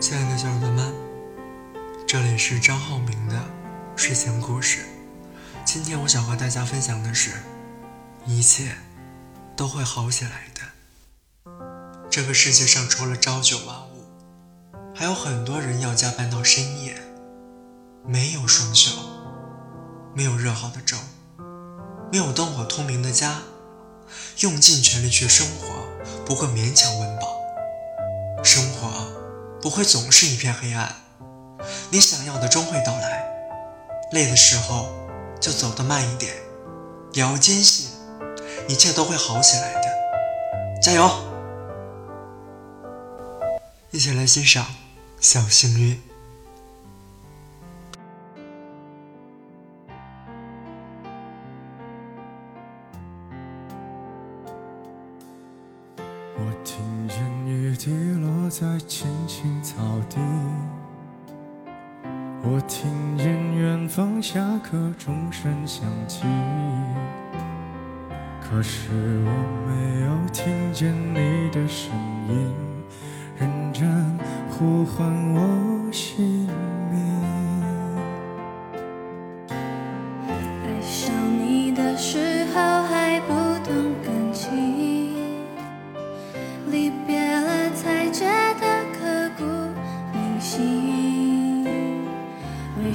亲爱的小耳朵们，这里是张浩明的睡前故事。今天我想和大家分享的是，一切都会好起来的。这个世界上除了朝九晚五，还有很多人要加班到深夜，没有双休，没有热好的粥，没有灯火通明的家，用尽全力去生活，不会勉强温饱。生活不会总是一片黑暗，你想要的终会到来。累的时候就走得慢一点，也要坚信一切都会好起来的。加油！一起来欣赏《小幸运》。在青青草地，我听见远方下课钟声响起，可是我没有听见你的声音，认真呼唤我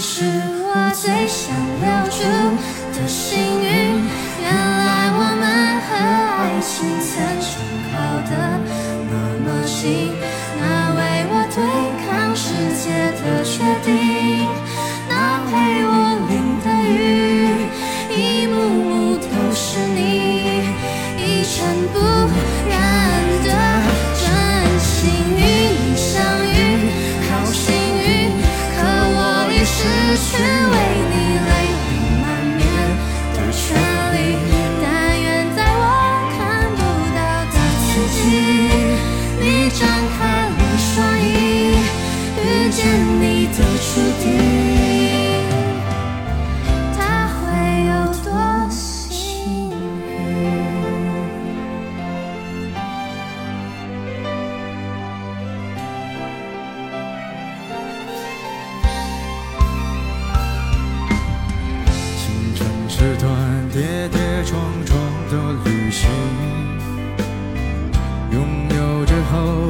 是我最想留住的幸运，原来我们和爱情曾经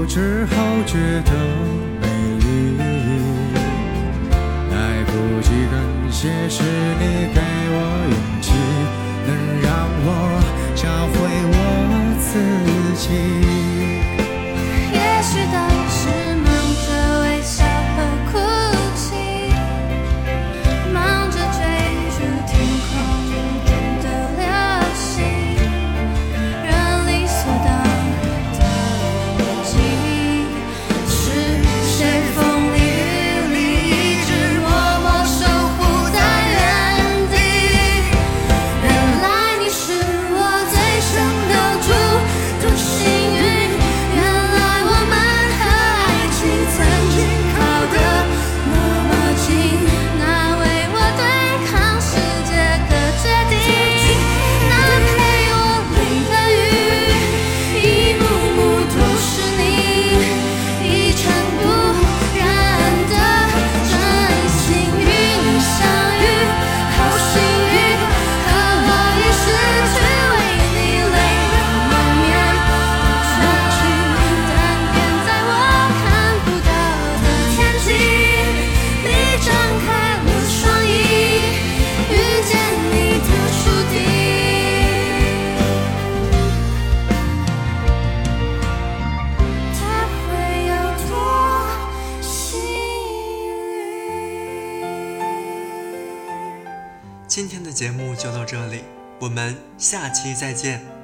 后只好觉得美丽。来不及感谢，是你今天的节目就到这里，我们下期再见。